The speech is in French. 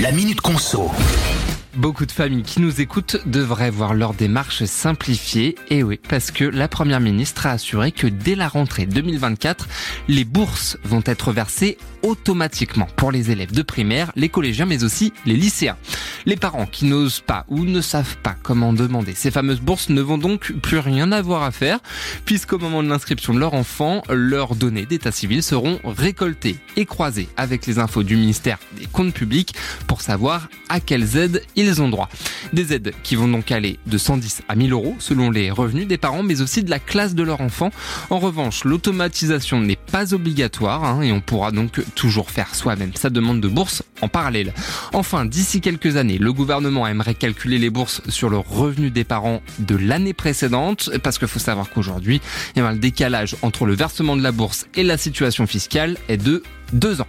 La Minute Conso. Beaucoup de familles qui nous écoutent devraient voir leur démarche simplifiée. Et oui, parce que la Première ministre a assuré que dès la rentrée 2024, les bourses vont être versées automatiquement pour les élèves de primaire, les collégiens, mais aussi les lycéens. Les parents qui n'osent pas ou ne savent pas comment demander ces fameuses bourses ne vont donc plus rien avoir à faire, puisqu'au moment de l'inscription de leur enfant, leurs données d'état civil seront récoltées et croisées avec les infos du ministère des Comptes publics pour savoir à quelles aides ils ont droit. Des aides qui vont donc aller de 110 à 1000 euros selon les revenus des parents, mais aussi de la classe de leur enfant. En revanche, l'automatisation n'est pas obligatoire hein, et on pourra donc toujours faire soi-même sa demande de bourse en parallèle. Enfin, d'ici quelques années, le gouvernement aimerait calculer les bourses sur le revenu des parents de l'année précédente, parce qu'il faut savoir qu'aujourd'hui, eh ben, le décalage entre le versement de la bourse et la situation fiscale est de deux ans.